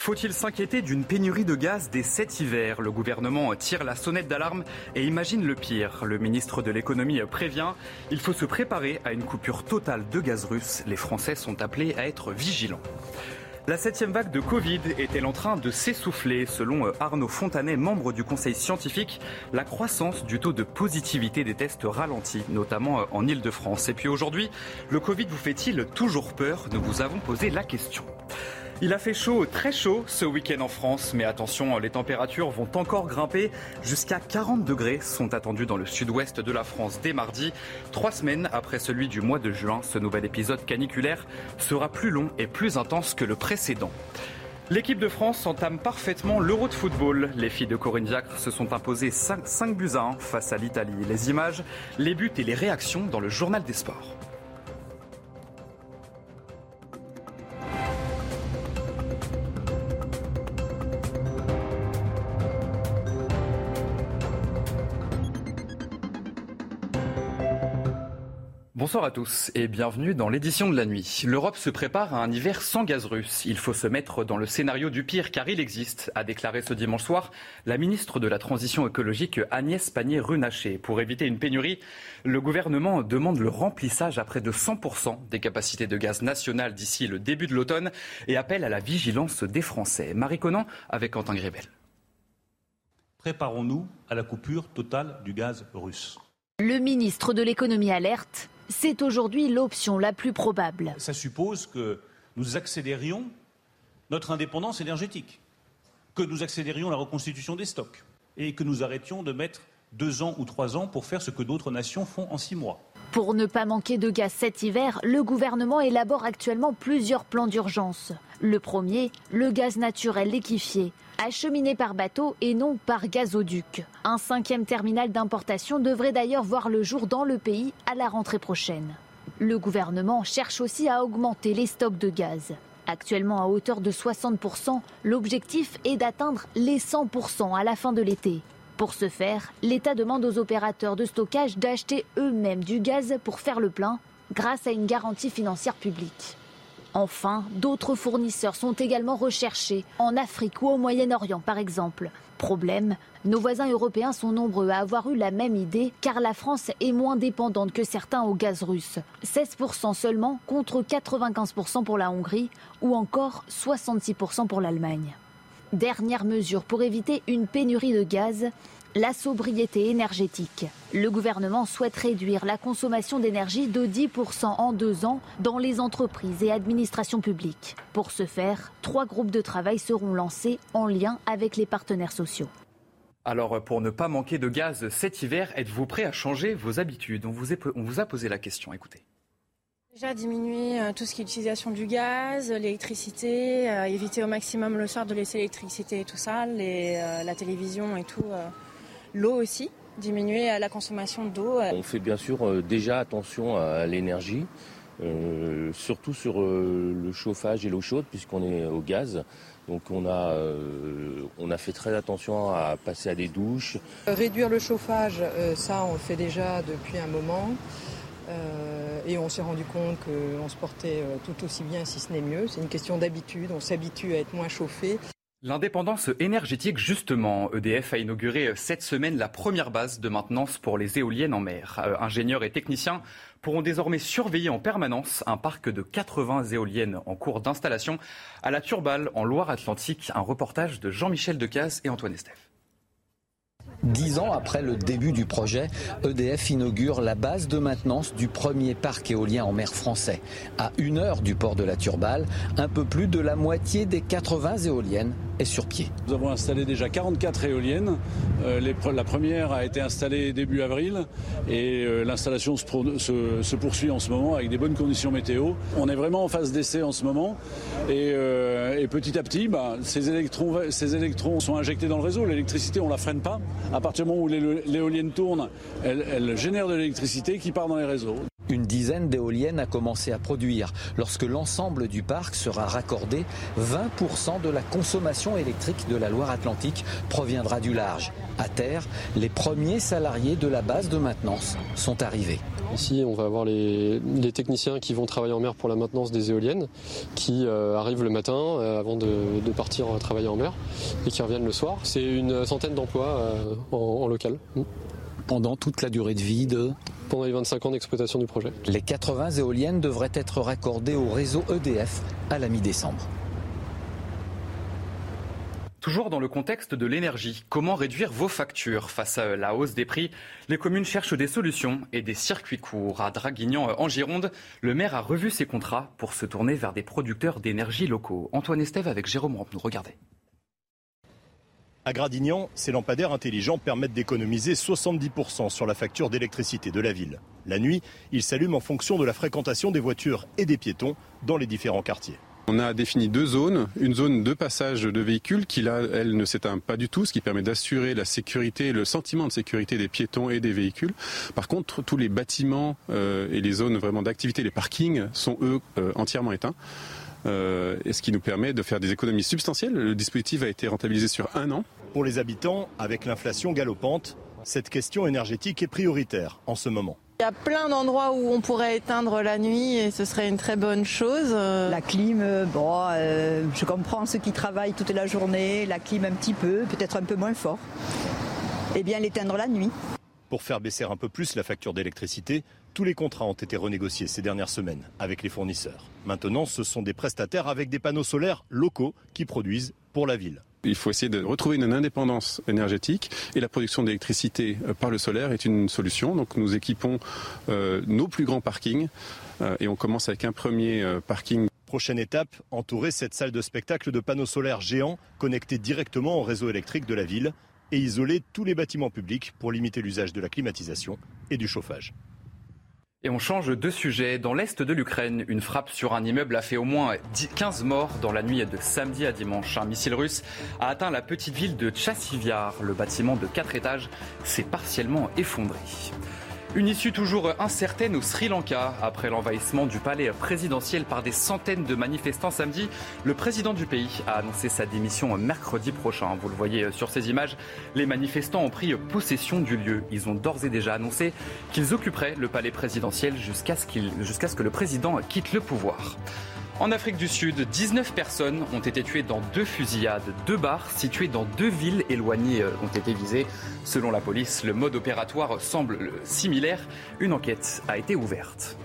Faut-il s'inquiéter d'une pénurie de gaz dès cet hiver Le gouvernement tire la sonnette d'alarme et imagine le pire. Le ministre de l'économie prévient il faut se préparer à une coupure totale de gaz russe. Les Français sont appelés à être vigilants. La septième vague de Covid est-elle en train de s'essouffler? Selon Arnaud Fontanet, membre du conseil scientifique, la croissance du taux de positivité des tests ralentit, notamment en Ile-de-France. Et puis aujourd'hui, le Covid vous fait-il toujours peur? Nous vous avons posé la question. Il a fait chaud, très chaud ce week-end en France, mais attention, les températures vont encore grimper. Jusqu'à 40 degrés sont attendus dans le sud-ouest de la France dès mardi. Trois semaines après celui du mois de juin, ce nouvel épisode caniculaire sera plus long et plus intense que le précédent. L'équipe de France entame parfaitement l'Euro de football. Les filles de Corinne Diacre se sont imposées 5, 5 buts à 1 face à l'Italie. Les images, les buts et les réactions dans le journal des sports. Bonsoir à tous et bienvenue dans l'édition de la nuit. L'Europe se prépare à un hiver sans gaz russe. Il faut se mettre dans le scénario du pire car il existe, a déclaré ce dimanche soir la ministre de la Transition écologique Agnès Pannier-Runacher. Pour éviter une pénurie, le gouvernement demande le remplissage à près de 100% des capacités de gaz nationales d'ici le début de l'automne et appelle à la vigilance des Français. Marie Conan avec Quentin Grébel. Préparons-nous à la coupure totale du gaz russe. Le ministre de l'économie alerte c'est aujourd'hui l'option la plus probable. Ça suppose que nous accélérions notre indépendance énergétique, que nous accélérions la reconstitution des stocks et que nous arrêtions de mettre deux ans ou trois ans pour faire ce que d'autres nations font en six mois. Pour ne pas manquer de gaz cet hiver, le gouvernement élabore actuellement plusieurs plans d'urgence. Le premier, le gaz naturel liquéfié, acheminé par bateau et non par gazoduc. Un cinquième terminal d'importation devrait d'ailleurs voir le jour dans le pays à la rentrée prochaine. Le gouvernement cherche aussi à augmenter les stocks de gaz. Actuellement à hauteur de 60%, l'objectif est d'atteindre les 100% à la fin de l'été. Pour ce faire, l'État demande aux opérateurs de stockage d'acheter eux-mêmes du gaz pour faire le plein grâce à une garantie financière publique. Enfin, d'autres fournisseurs sont également recherchés, en Afrique ou au Moyen-Orient par exemple. Problème, nos voisins européens sont nombreux à avoir eu la même idée car la France est moins dépendante que certains au gaz russe. 16% seulement contre 95% pour la Hongrie ou encore 66% pour l'Allemagne. Dernière mesure pour éviter une pénurie de gaz, la sobriété énergétique. Le gouvernement souhaite réduire la consommation d'énergie de 10% en deux ans dans les entreprises et administrations publiques. Pour ce faire, trois groupes de travail seront lancés en lien avec les partenaires sociaux. Alors, pour ne pas manquer de gaz cet hiver, êtes-vous prêt à changer vos habitudes? On vous, on vous a posé la question. Écoutez. Déjà diminuer euh, tout ce qui est l'utilisation du gaz, l'électricité, euh, éviter au maximum le soir de laisser l'électricité et tout ça, les, euh, la télévision et tout, l'eau aussi, diminuer la consommation d'eau. On fait bien sûr déjà attention à l'énergie, surtout sur le chauffage et l'eau chaude puisqu'on est au gaz. Donc on a, on a fait très attention à passer à des douches. Réduire le chauffage, ça on le fait déjà depuis un moment. Euh, et on s'est rendu compte qu'on se portait euh, tout aussi bien, si ce n'est mieux. C'est une question d'habitude, on s'habitue à être moins chauffé. L'indépendance énergétique, justement, EDF a inauguré cette semaine la première base de maintenance pour les éoliennes en mer. Euh, ingénieurs et techniciens pourront désormais surveiller en permanence un parc de 80 éoliennes en cours d'installation à la Turballe, en Loire-Atlantique. Un reportage de Jean-Michel Decaze et Antoine Estève. Dix ans après le début du projet, EDF inaugure la base de maintenance du premier parc éolien en mer français. À une heure du port de la Turballe, un peu plus de la moitié des 80 éoliennes est sur pied. Nous avons installé déjà 44 éoliennes. Euh, la première a été installée début avril et euh, l'installation se, poursuit en ce moment avec des bonnes conditions météo. On est vraiment en phase d'essai en ce moment et, euh, petit à petit, bah, ces, électrons, ces électrons sont injectés dans le réseau. L'électricité, on ne la freine pas. À partir du moment où l'éolienne tourne, elle, génère de l'électricité qui part dans les réseaux. Une dizaine d'éoliennes a commencé à produire. Lorsque l'ensemble du parc sera raccordé, 20% de la consommation électrique de la Loire-Atlantique proviendra du large. À terre, les premiers salariés de la base de maintenance sont arrivés. Ici, on va avoir les, techniciens qui vont travailler en mer pour la maintenance des éoliennes, qui euh, arrivent le matin euh, avant de, partir travailler en mer et qui reviennent le soir. C'est une centaine d'emplois euh, en, local. Pendant toute la durée de vie de Pendant les 25 ans d'exploitation du projet. Les 80 éoliennes devraient être raccordées au réseau EDF à la mi-décembre. Toujours dans le contexte de l'énergie, comment réduire vos factures face à la hausse des prix? Les communes cherchent des solutions et des circuits courts. À Draguignan, en Gironde, le maire a revu ses contrats pour se tourner vers des producteurs d'énergie locaux. Antoine Estève avec Jérôme Rampenou. Regardez. À Gradignan, ces lampadaires intelligents permettent d'économiser 70% sur la facture d'électricité de la ville. La nuit, ils s'allument en fonction de la fréquentation des voitures et des piétons dans les différents quartiers. On a défini deux zones, une zone de passage de véhicules qui là, elle ne s'éteint pas du tout, ce qui permet d'assurer la sécurité, le sentiment de sécurité des piétons et des véhicules. Par contre, tous les bâtiments euh, et les zones vraiment d'activité, les parkings, sont eux euh, entièrement éteints. Euh, et ce qui nous permet de faire des économies substantielles. Le dispositif a été rentabilisé sur un an. Pour les habitants, avec l'inflation galopante, cette question énergétique est prioritaire en ce moment. Il y a plein d'endroits où on pourrait éteindre la nuit et ce serait une très bonne chose. La clim, euh, bon, euh, je comprends ceux qui travaillent toute la journée, la clim un petit peu, peut-être un peu moins fort. Et eh bien l'éteindre la nuit. Pour faire baisser un peu plus la facture d'électricité, tous les contrats ont été renégociés ces dernières semaines avec les fournisseurs. Maintenant, ce sont des prestataires avec des panneaux solaires locaux qui produisent pour la ville. Il faut essayer de retrouver une indépendance énergétique et la production d'électricité euh, par le solaire est une solution. Donc nous équipons euh, nos plus grands parkings euh, et on commence avec un premier parking. Prochaine étape, entourer cette salle de spectacle de panneaux solaires géants connectés directement au réseau électrique de la ville et isoler tous les bâtiments publics pour limiter l'usage de la climatisation et du chauffage. Et on change de sujet. Dans l'est de l'Ukraine, une frappe sur un immeuble a fait au moins 15 morts dans la nuit de samedi à dimanche. Un missile russe a atteint la petite ville de Tchassiviar. Le bâtiment de 4 étages s'est partiellement effondré. Une issue toujours incertaine au Sri Lanka. Après l'envahissement du palais présidentiel par des centaines de manifestants samedi, le président du pays a annoncé sa démission mercredi prochain. Vous le voyez sur ces images, les manifestants ont pris possession du lieu. Ils ont d'ores et déjà annoncé qu'ils occuperaient le palais présidentiel jusqu'à ce, ce que le président quitte le pouvoir. En Afrique du Sud, 19 personnes ont été tuées dans deux fusillades. Deux bars situés dans deux villes éloignées euh, ont été visées. Selon la police, le mode opératoire semble similaire. Une enquête a été ouverte.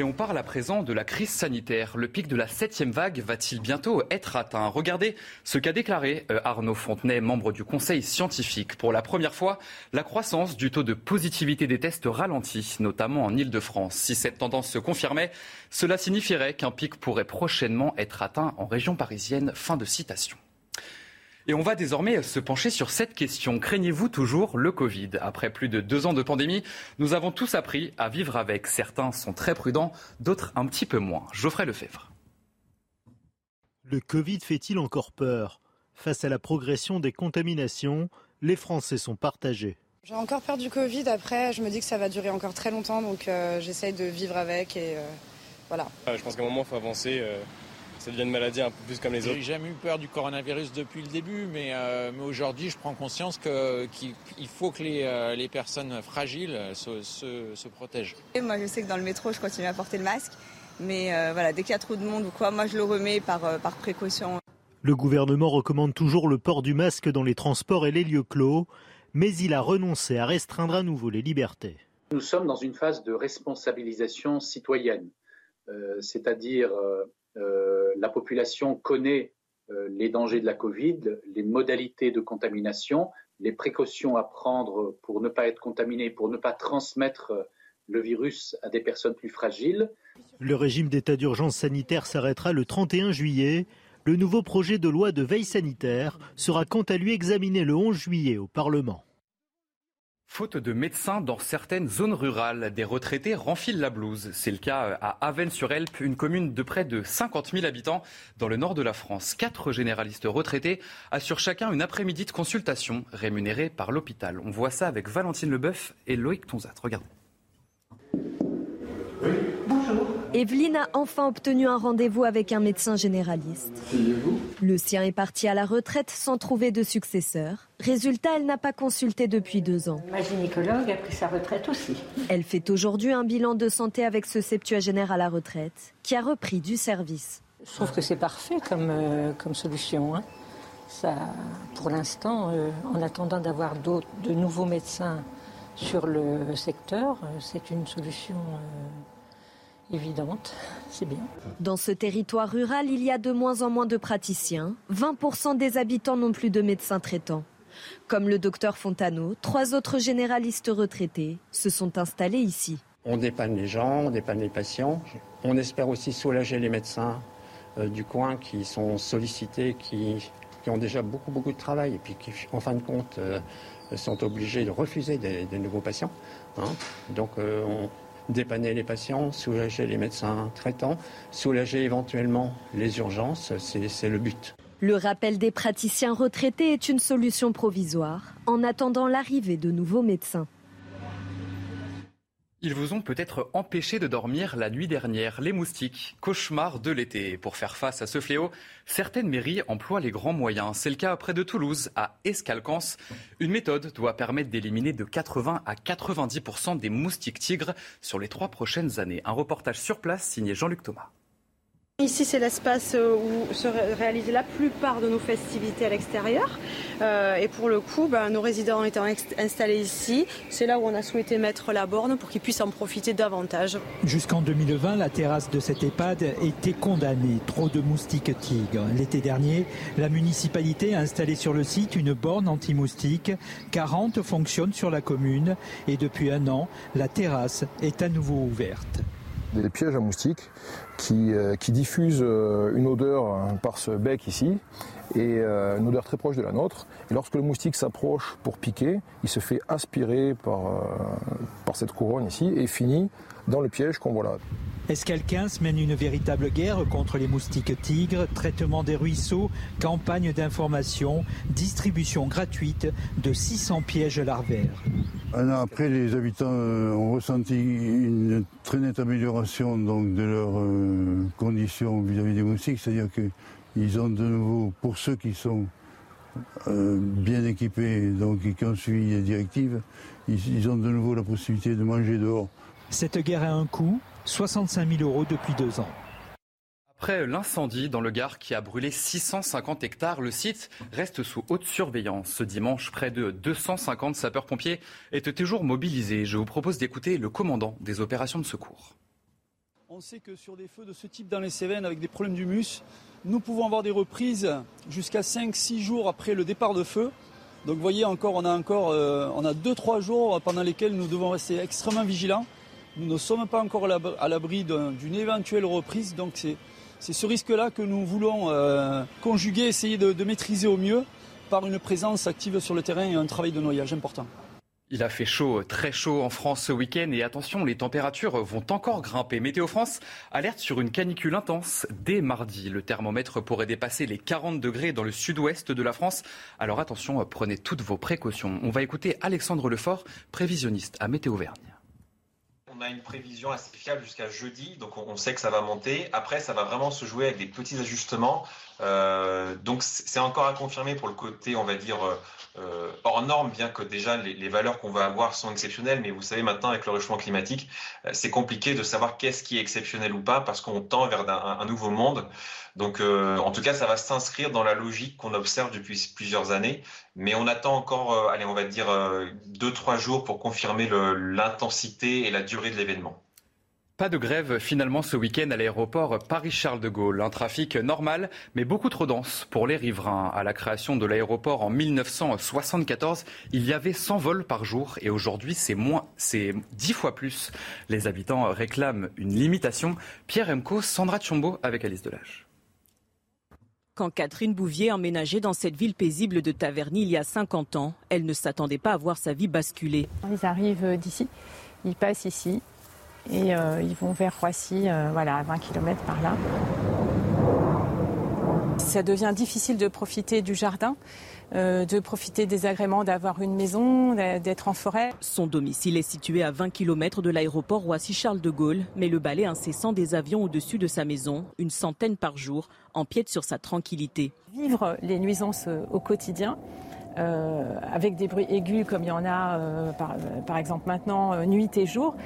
Et on parle à présent de la crise sanitaire. Le pic de la septième vague va-t-il bientôt être atteint? Regardez ce qu'a déclaré euh, Arnaud Fontenay, membre du Conseil scientifique. Pour la première fois, la croissance du taux de positivité des tests ralentit, notamment en Ile-de-France. Si cette tendance se confirmait, cela signifierait qu'un pic pourrait prochainement être atteint en région parisienne. Fin de citation. Et on va désormais se pencher sur cette question. Craignez-vous toujours le Covid? Après plus de deux ans de pandémie, nous avons tous appris à vivre avec. Certains sont très prudents, d'autres un petit peu moins. Geoffrey Lefebvre. Le Covid fait-il encore peur? Face à la progression des contaminations, les Français sont partagés. J'ai encore peur du Covid. Après, je me dis que ça va durer encore très longtemps, donc euh, j'essaye de vivre avec et euh, voilà. je pense qu'à un moment, il faut avancer. Euh, ça devient une maladie un peu plus comme les autres. J'ai jamais eu peur du coronavirus depuis le début, mais, euh, aujourd'hui, je prends conscience qu'il faut que les, euh, personnes fragiles se, protègent. moi, je sais que dans le métro, je continue à porter le masque, mais euh, voilà, dès qu'il y a trop de monde ou quoi, moi, je le remets par, par précaution. Le gouvernement recommande toujours le port du masque dans les transports et les lieux clos, mais il a renoncé à restreindre à nouveau les libertés. Nous sommes dans une phase de responsabilisation citoyenne, c'est-à-dire euh, la population connaît euh, les dangers de la Covid, les modalités de contamination, les précautions à prendre pour ne pas être contaminé, pour ne pas transmettre euh, le virus à des personnes plus fragiles. Le régime d'état d'urgence sanitaire s'arrêtera le 31 juillet. Le nouveau projet de loi de veille sanitaire sera quant à lui examiné le 11 juillet au Parlement. Faute de médecins dans certaines zones rurales, des retraités renfilent la blouse. C'est le cas à Avennes-sur-Elpe, une commune de près de 50 000 habitants dans le nord de la France. Quatre généralistes retraités assurent chacun une après-midi de consultation rémunérée par l'hôpital. On voit ça avec Valentine Leboeuf et Loïc Tonzat. Regardez. Evelyne a enfin obtenu un rendez-vous avec un médecin généraliste. Le sien est parti à la retraite sans trouver de successeur. Résultat, elle n'a pas consulté depuis deux ans. Ma gynécologue a pris sa retraite aussi. Elle fait aujourd'hui un bilan de santé avec ce septuagénaire à la retraite, qui a repris du service. Je trouve que c'est parfait comme, euh, comme solution. Hein. Ça, pour l'instant, euh, en attendant d'avoir de nouveaux médecins sur le secteur, euh, c'est une solution évidente. C'est bien. Dans ce territoire rural, il y a de moins en moins de praticiens. 20% des habitants n'ont plus de médecins traitants. Comme le docteur Fontano, trois autres généralistes retraités se sont installés ici. On dépanne les gens, on dépanne les patients. On espère aussi soulager les médecins euh, du coin qui sont sollicités, qui, ont déjà beaucoup, beaucoup de travail et puis qui, en fin de compte, euh, sont obligés de refuser des, nouveaux patients. Hein. Donc, euh, on, dépanner les patients, soulager les médecins traitants, soulager éventuellement les urgences, c'est le but. Le rappel des praticiens retraités est une solution provisoire en attendant l'arrivée de nouveaux médecins. Ils vous ont peut-être empêché de dormir la nuit dernière. Les moustiques, cauchemar de l'été. Pour faire face à ce fléau, certaines mairies emploient les grands moyens. C'est le cas près de Toulouse, à Escalcance. Une méthode doit permettre d'éliminer de 80 à 90% des moustiques tigres sur les trois prochaines années. Un reportage sur place signé Jean-Luc Thomas. Ici, c'est l'espace euh, où se réalisent la plupart de nos festivités à l'extérieur. Euh, et pour le coup, ben, nos résidents étant installés ici, c'est là où on a souhaité mettre la borne pour qu'ils puissent en profiter davantage. Jusqu'en 2020, la terrasse de cette EHPAD était condamnée. Trop de moustiques tigres. L'été dernier, la municipalité a installé sur le site une borne anti-moustiques. 40 fonctionnent sur la commune. Et depuis un an, la terrasse est à nouveau ouverte des pièges à moustiques qui, euh, diffusent euh, une odeur hein, par ce bec ici et euh, une odeur très proche de la nôtre. Lorsque le moustique s'approche pour piquer, il se fait aspirer par, par cette couronne ici et finit dans le piège qu'on voit là. Escalquins mène une véritable guerre contre les moustiques tigres, traitement des ruisseaux, campagne d'information, distribution gratuite de 600 pièges larvaires? Un an après, les habitants euh, ont ressenti une très nette amélioration donc, de leurs euh, conditions vis-à-vis des moustiques, c'est-à-dire qu'ils ont de nouveau, pour ceux qui sont euh, bien équipés donc, et qui ont suivi les directives, ils ont de nouveau la possibilité de manger dehors. Cette guerre a un coût, 65 000 euros depuis deux ans. Après l'incendie dans le Gard qui a brûlé 650 hectares, le site reste sous haute surveillance. Ce dimanche, près de 250 sapeurs-pompiers étaient toujours mobilisés. Je vous propose d'écouter le commandant des opérations de secours. On sait que sur des feux de ce type dans les Cévennes avec des problèmes d'humus, nous pouvons avoir des reprises jusqu'à 5-6 jours après le départ de feu. Donc vous voyez encore, on a encore euh, on a 2-3 jours pendant lesquels nous devons rester extrêmement vigilants. Nous ne sommes pas encore à l'abri d'une éventuelle reprise, donc c'est ce risque-là que nous voulons euh, conjuguer, essayer de, maîtriser au mieux par une présence active sur le terrain et un travail de noyage important. Il a fait chaud, très chaud en France ce week-end et attention, les températures vont encore grimper. Météo France alerte sur une canicule intense dès mardi. Le thermomètre pourrait dépasser les 40 degrés dans le sud-ouest de la France. Alors attention, prenez toutes vos précautions. On va écouter Alexandre Lefort, prévisionniste à Météo Vergne on a une prévision assez fiable jusqu'à jeudi, donc on, sait que ça va monter. Après, ça va vraiment se jouer avec des petits ajustements. Euh, donc c'est encore à confirmer pour le côté, on va dire, euh, euh, hors norme, bien que déjà les, valeurs qu'on va avoir sont exceptionnelles. Mais vous savez, maintenant, avec le réchauffement climatique, c'est compliqué de savoir qu'est-ce qui est exceptionnel ou pas, parce qu'on tend vers un, nouveau monde. Donc, en tout cas, ça va s'inscrire dans la logique qu'on observe depuis plusieurs années. Mais on attend encore, allez, on va dire, deux, trois jours pour confirmer l'intensité et la durée de l'événement. Pas de grève finalement ce week-end à l'aéroport Paris-Charles de Gaulle. Un trafic normal, mais beaucoup trop dense pour les riverains. À la création de l'aéroport en 1974, il y avait 100 vols par jour et aujourd'hui c'est moins, c'est 10 fois plus. Les habitants réclament une limitation. Pierre Emco, Sandra Tchombo avec Alice Delage. Quand Catherine Bouvier emménageait dans cette ville paisible de Taverny il y a 50 ans, elle ne s'attendait pas à voir sa vie basculer. Ils arrivent d'ici, ils passent ici, et euh, ils vont vers Roissy, euh, voilà, à 20 km par là. Ça devient difficile de profiter du jardin. Euh, de profiter des agréments d'avoir une maison, d'être en forêt. Son domicile est situé à 20 km de l'aéroport Roissy-Charles de Gaulle, mais le balai incessant des avions au-dessus de sa maison, une centaine par jour, empiète sur sa tranquillité. Vivre les nuisances au quotidien, euh, avec des bruits aigus comme il y en a euh, par, exemple maintenant euh, nuit et jour,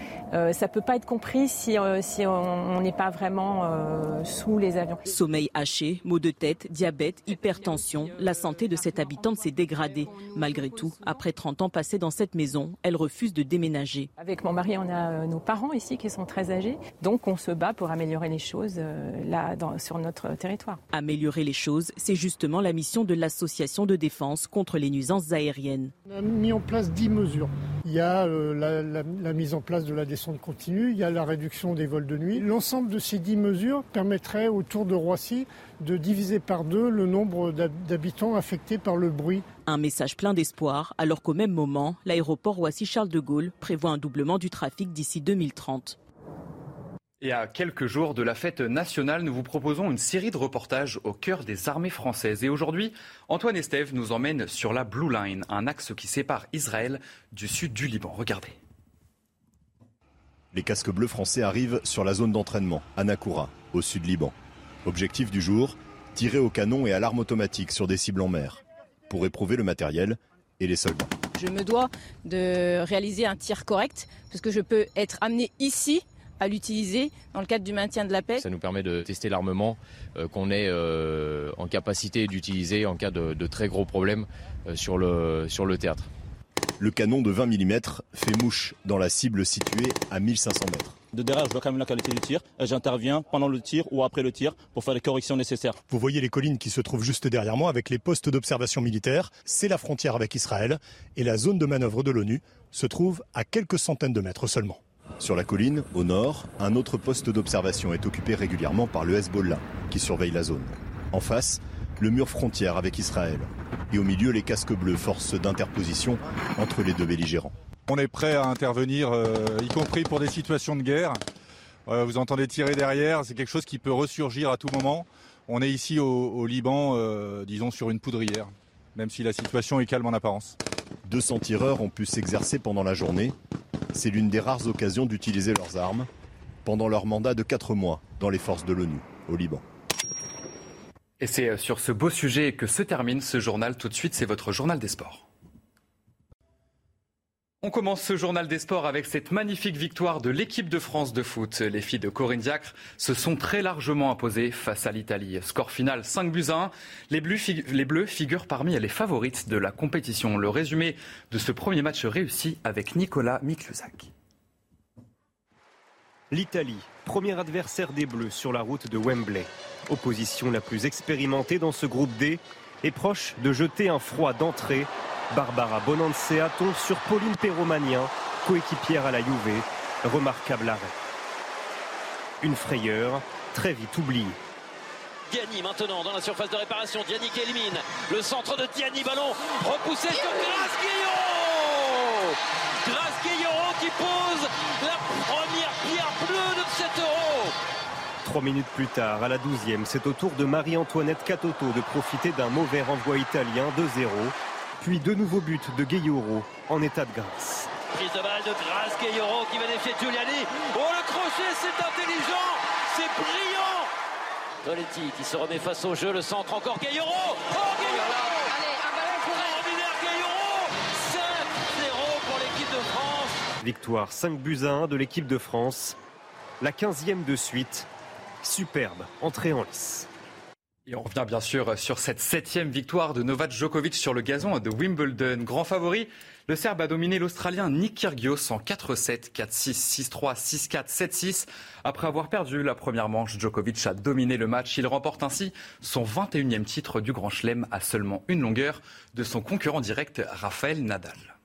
ça peut pas être compris si, si on n'est pas vraiment sous les avions. Sommeil haché, maux de tête, diabète, hypertension, la santé de cette habitante s'est dégradée. Malgré tout, après 30 ans passés dans cette maison, elle refuse de déménager. Avec mon mari, on a nos parents ici qui sont très âgés, donc on se bat pour améliorer les choses là dans, sur notre territoire. Améliorer les choses, c'est justement la mission de l'association de défense contre les nuisances aériennes. On a mis en place 10 mesures. Il y a euh, la, mise en place de la descente continue, il y a la réduction des vols de nuit. L'ensemble de ces 10 mesures permettrait autour de Roissy de diviser par deux le nombre d'habitants affectés par le bruit. Un message plein d'espoir, alors qu'au même moment, l'aéroport Roissy-Charles de Gaulle prévoit un doublement du trafic d'ici 2030. Et à quelques jours de la fête nationale, nous vous proposons une série de reportages au cœur des armées françaises. Et aujourd'hui, Antoine Estève nous emmène sur la Blue Line, un axe qui sépare Israël du sud du Liban. Regardez. Les casques bleus français arrivent sur la zone d'entraînement, à Nakoura, au sud Liban. Objectif du jour, tirer au canon et à l'arme automatique sur des cibles en mer, pour éprouver le matériel et les soldats. Je me dois de réaliser un tir correct, parce que je peux être amené ici à l'utiliser dans le cadre du maintien de la paix. Ça nous permet de tester l'armement euh, qu'on est euh, en capacité d'utiliser en cas de, très gros problèmes euh, sur, le, sur le théâtre. Le canon de 20 mm fait mouche dans la cible située à 1500 mètres. De derrière, je vois quand même la qualité du tir. J'interviens pendant le tir ou après le tir pour faire les corrections nécessaires. Vous voyez les collines qui se trouvent juste derrière moi avec les postes d'observation militaire. C'est la frontière avec Israël et la zone de manœuvre de l'ONU se trouve à quelques centaines de mètres seulement. Sur la colline, au nord, un autre poste d'observation est occupé régulièrement par le Hezbollah, qui surveille la zone. En face, le mur frontière avec Israël. Et au milieu, les casques bleus, force d'interposition entre les deux belligérants. On est prêt à intervenir, euh, y compris pour des situations de guerre. Euh, vous entendez tirer derrière, c'est quelque chose qui peut ressurgir à tout moment. On est ici au, Liban, euh, disons, sur une poudrière, même si la situation est calme en apparence. 200 tireurs ont pu s'exercer pendant la journée. C'est l'une des rares occasions d'utiliser leurs armes pendant leur mandat de 4 mois dans les forces de l'ONU au Liban. Et c'est sur ce beau sujet que se termine ce journal. Tout de suite, c'est votre journal des sports. On commence ce journal des sports avec cette magnifique victoire de l'équipe de France de foot. Les filles de Corinne Diacre se sont très largement imposées face à l'Italie. Score final 5 buts à 1. Les Bleus, figurent parmi les favorites de la compétition. Le résumé de ce premier match réussi avec Nicolas Miklusak. L'Italie, premier adversaire des Bleus sur la route de Wembley. Opposition la plus expérimentée dans ce groupe D, est proche de jeter un froid d'entrée Barbara Bonancea tombe sur Pauline Perromanien, coéquipière à la Juve. Remarquable arrêt. Une frayeur très vite oubliée. Diani maintenant dans la surface de réparation. Diani qui élimine. Le centre de Diani, ballon repoussé sur Grace Grace qui pose la première pierre bleue de cet euro. Trois minutes plus tard, à la douzième, c'est au tour de Marie-Antoinette Catoto de profiter d'un mauvais renvoi italien 2-0 puis deux nouveaux buts de Gayoro en état de grâce. Prise de balle de grâce, Gayoro qui va défier Giuliani. Oh le crochet, c'est intelligent, c'est brillant. Toletti qui se remet face au jeu, le centre encore Gayoro. Oh Gayoro Allez, un ballon Gayoro 5-0 pour l'équipe de France. Victoire 5 buts à 1 de l'équipe de France. La 15e de suite. Superbe entrée en lice. Et on revient bien sûr sur cette septième victoire de Novak Djokovic sur le gazon de Wimbledon. Grand favori, le Serbe a dominé l'Australien Nick Kyrgios en 4-7, 4-6, 6-3, 6-4, 7-6. Après avoir perdu la première manche, Djokovic a dominé le match. Il remporte ainsi son 21e titre du Grand Chelem à seulement une longueur de son concurrent direct Rafael Nadal.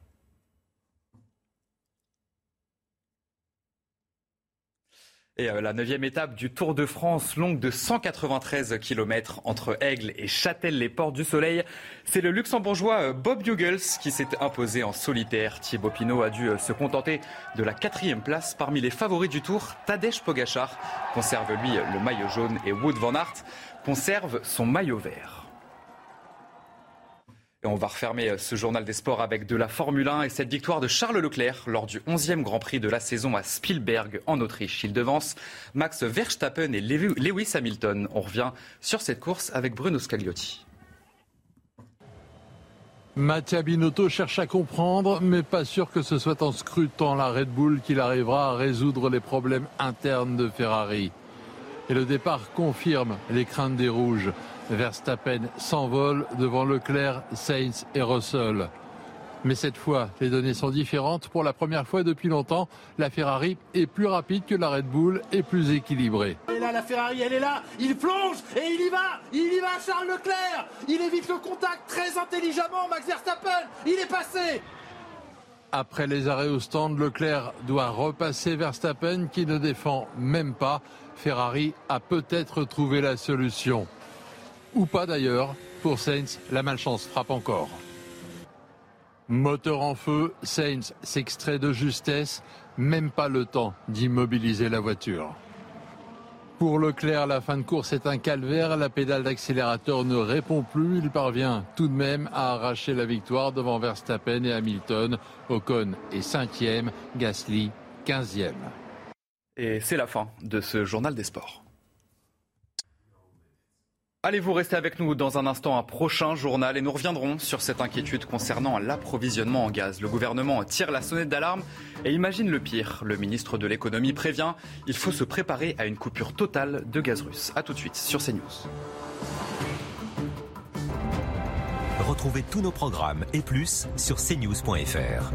Et euh, la neuvième étape du Tour de France, longue de 193 km entre Aigle et Châtel-les-Portes du Soleil, c'est le luxembourgeois euh, Bob Bugles qui s'est imposé en solitaire. Thibaut Pinot a dû euh, se contenter de la quatrième place parmi les favoris du Tour. Tadej Pogachar conserve lui le maillot jaune et Wood van Aert conserve son maillot vert. On va refermer euh, ce journal des sports avec de la Formule 1 et cette victoire de Charles Leclerc lors du 11e Grand Prix de la saison à Spielberg en Autriche. Il devance Max Verstappen et Lewis Hamilton. On revient sur cette course avec Bruno Scagliotti. Mattia Binotto cherche à comprendre, mais pas sûr que ce soit en scrutant la Red Bull qu'il arrivera à résoudre les problèmes internes de Ferrari. Et le départ confirme les craintes des rouges. Verstappen s'envole devant Leclerc, Sainz et Russell. Mais cette fois, les données sont différentes. Pour la première fois depuis longtemps, la Ferrari est plus rapide que la Red Bull et plus équilibrée. Et là, la Ferrari, elle est là. Il plonge et il y va. Il y va, Charles Leclerc. Il évite le contact très intelligemment. Max Verstappen, il est passé. Après les arrêts au stand, Leclerc doit repasser Verstappen qui ne défend même pas. Ferrari a peut-être trouvé la solution ou pas d'ailleurs. Pour Sainz, la malchance frappe encore. Moteur en feu, Sainz s'extrait de justesse, même pas le temps d'immobiliser la voiture. Pour Leclerc, la fin de course est un calvaire. La pédale d'accélérateur ne répond plus. Il parvient tout de même à arracher la victoire devant Verstappen et Hamilton. Ocon est cinquième, Gasly quinzième. Et c'est la fin de ce journal des sports. Allez-vous rester avec nous dans un instant, un prochain journal, et nous reviendrons sur cette inquiétude concernant l'approvisionnement en gaz. Le gouvernement tire la sonnette d'alarme et imagine le pire. Le ministre de l'économie prévient, il faut se préparer à une coupure totale de gaz russe. A tout de suite sur CNews. Retrouvez tous nos programmes et plus sur cnews.fr.